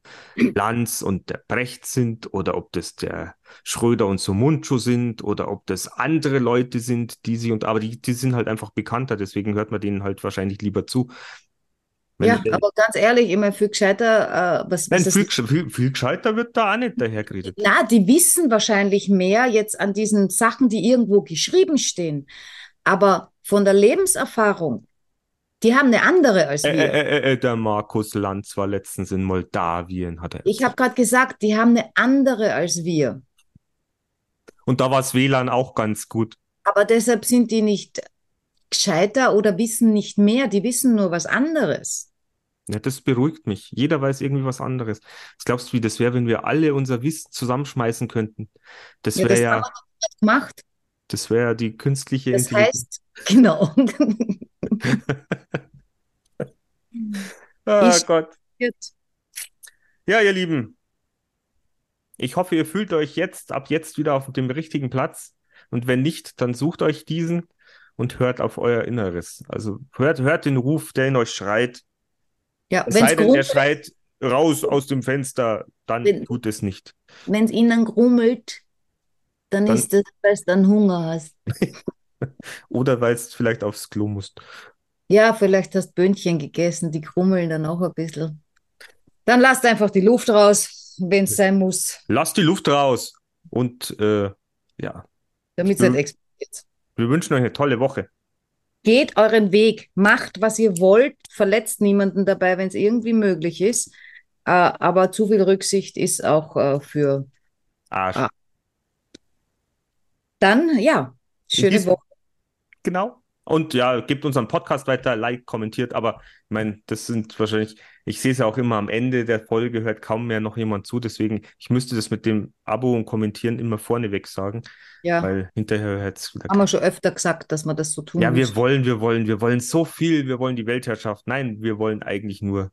Lanz und der Brecht sind oder ob das der Schröder und Sumunchu sind oder ob das andere Leute sind, die sie und aber die, die sind halt einfach bekannter, deswegen hört man denen halt wahrscheinlich lieber zu. Wenn Ja, die- aber ganz ehrlich, immer viel gescheiter, äh, was, Nein, was viel, viel, viel gescheiter wird da auch nicht daher geredet. Na, die wissen wahrscheinlich mehr jetzt an diesen Sachen, die irgendwo geschrieben stehen. Aber von der Lebenserfahrung, die haben eine andere als Äh, wir. äh, äh, äh, der Markus Lanz war letztens in Moldawien, hat er Ich habe gerade gesagt, die haben eine andere als wir. Und da war das WLAN auch ganz gut. Aber deshalb sind die nicht gescheiter oder wissen nicht mehr. Die wissen nur was anderes. Ja, das beruhigt mich. Jeder weiß irgendwie was anderes. Was glaubst du, wie das wäre, wenn wir alle unser Wissen zusammenschmeißen könnten? Das Ja, wäre ja, haben wir gemacht. Das wäre die künstliche Das Intelligenz. heißt, genau. Ah Ich- Gott. Jetzt. Ja, ihr Lieben. Ich hoffe, ihr fühlt euch jetzt, ab jetzt wieder auf dem richtigen Platz. Und wenn nicht, dann sucht euch diesen und hört auf euer Inneres. Also hört, hört den Ruf, der in euch schreit. Ja, Es wenn sei denn, er es schreit raus aus dem Fenster, dann Wenn- tut es nicht. innen grummelt, dann, Dann- ist das, weil du dann Hunger hast. Oder weil es vielleicht aufs Klo musst. Ja, vielleicht hast Böhnchen gegessen, die krummeln dann auch ein bisschen. Dann lasst einfach die Luft raus, wenn es sein muss, Lasst die Luft raus. Und äh, ja, damit es nicht explodiert. wir wünschen euch eine tolle Woche. Geht euren Weg, macht, was ihr wollt, verletzt niemanden dabei, wenn es irgendwie möglich ist. Äh, aber zu viel Rücksicht ist auch äh, für Arsch. Dann, ja, schöne Woche. Genau. Und ja, gebt unseren Podcast weiter, like, kommentiert. Aber ich meine, das sind wahrscheinlich, ich sehe es ja auch immer am Ende der Folge, hört kaum mehr noch jemand zu. Deswegen, ich müsste das mit dem Abo und Kommentieren immer vorneweg sagen, Ja, weil hinterher hört es wieder. haben wir schon öfter gesagt, dass man das so tun Ja, wir muss. wollen, wir wollen, wir wollen so viel. Wir wollen die Weltherrschaft. Nein, wir wollen eigentlich nur,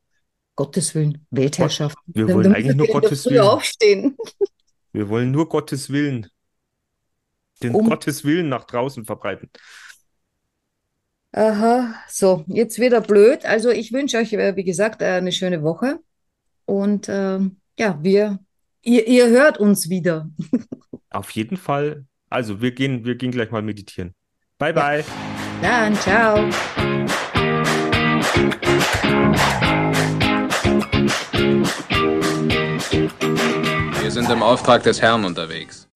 Gottes Willen, Weltherrschaft. wir Da- wollen eigentlich nur wir Gottes Willen. aufstehen. Wir wollen nur Gottes Willen. Den Um- Gottes Willen nach draußen verbreiten. Aha, so, jetzt wieder blöd. Also ich wünsche euch, äh, wie gesagt, äh, eine schöne Woche. Und ähm, ja, wir, ihr, ihr hört uns wieder. Auf jeden Fall. Also, wir gehen, wir gehen gleich mal meditieren. Bye, Ja. bye. Dann, ciao. Wir sind im Auftrag des Herrn unterwegs.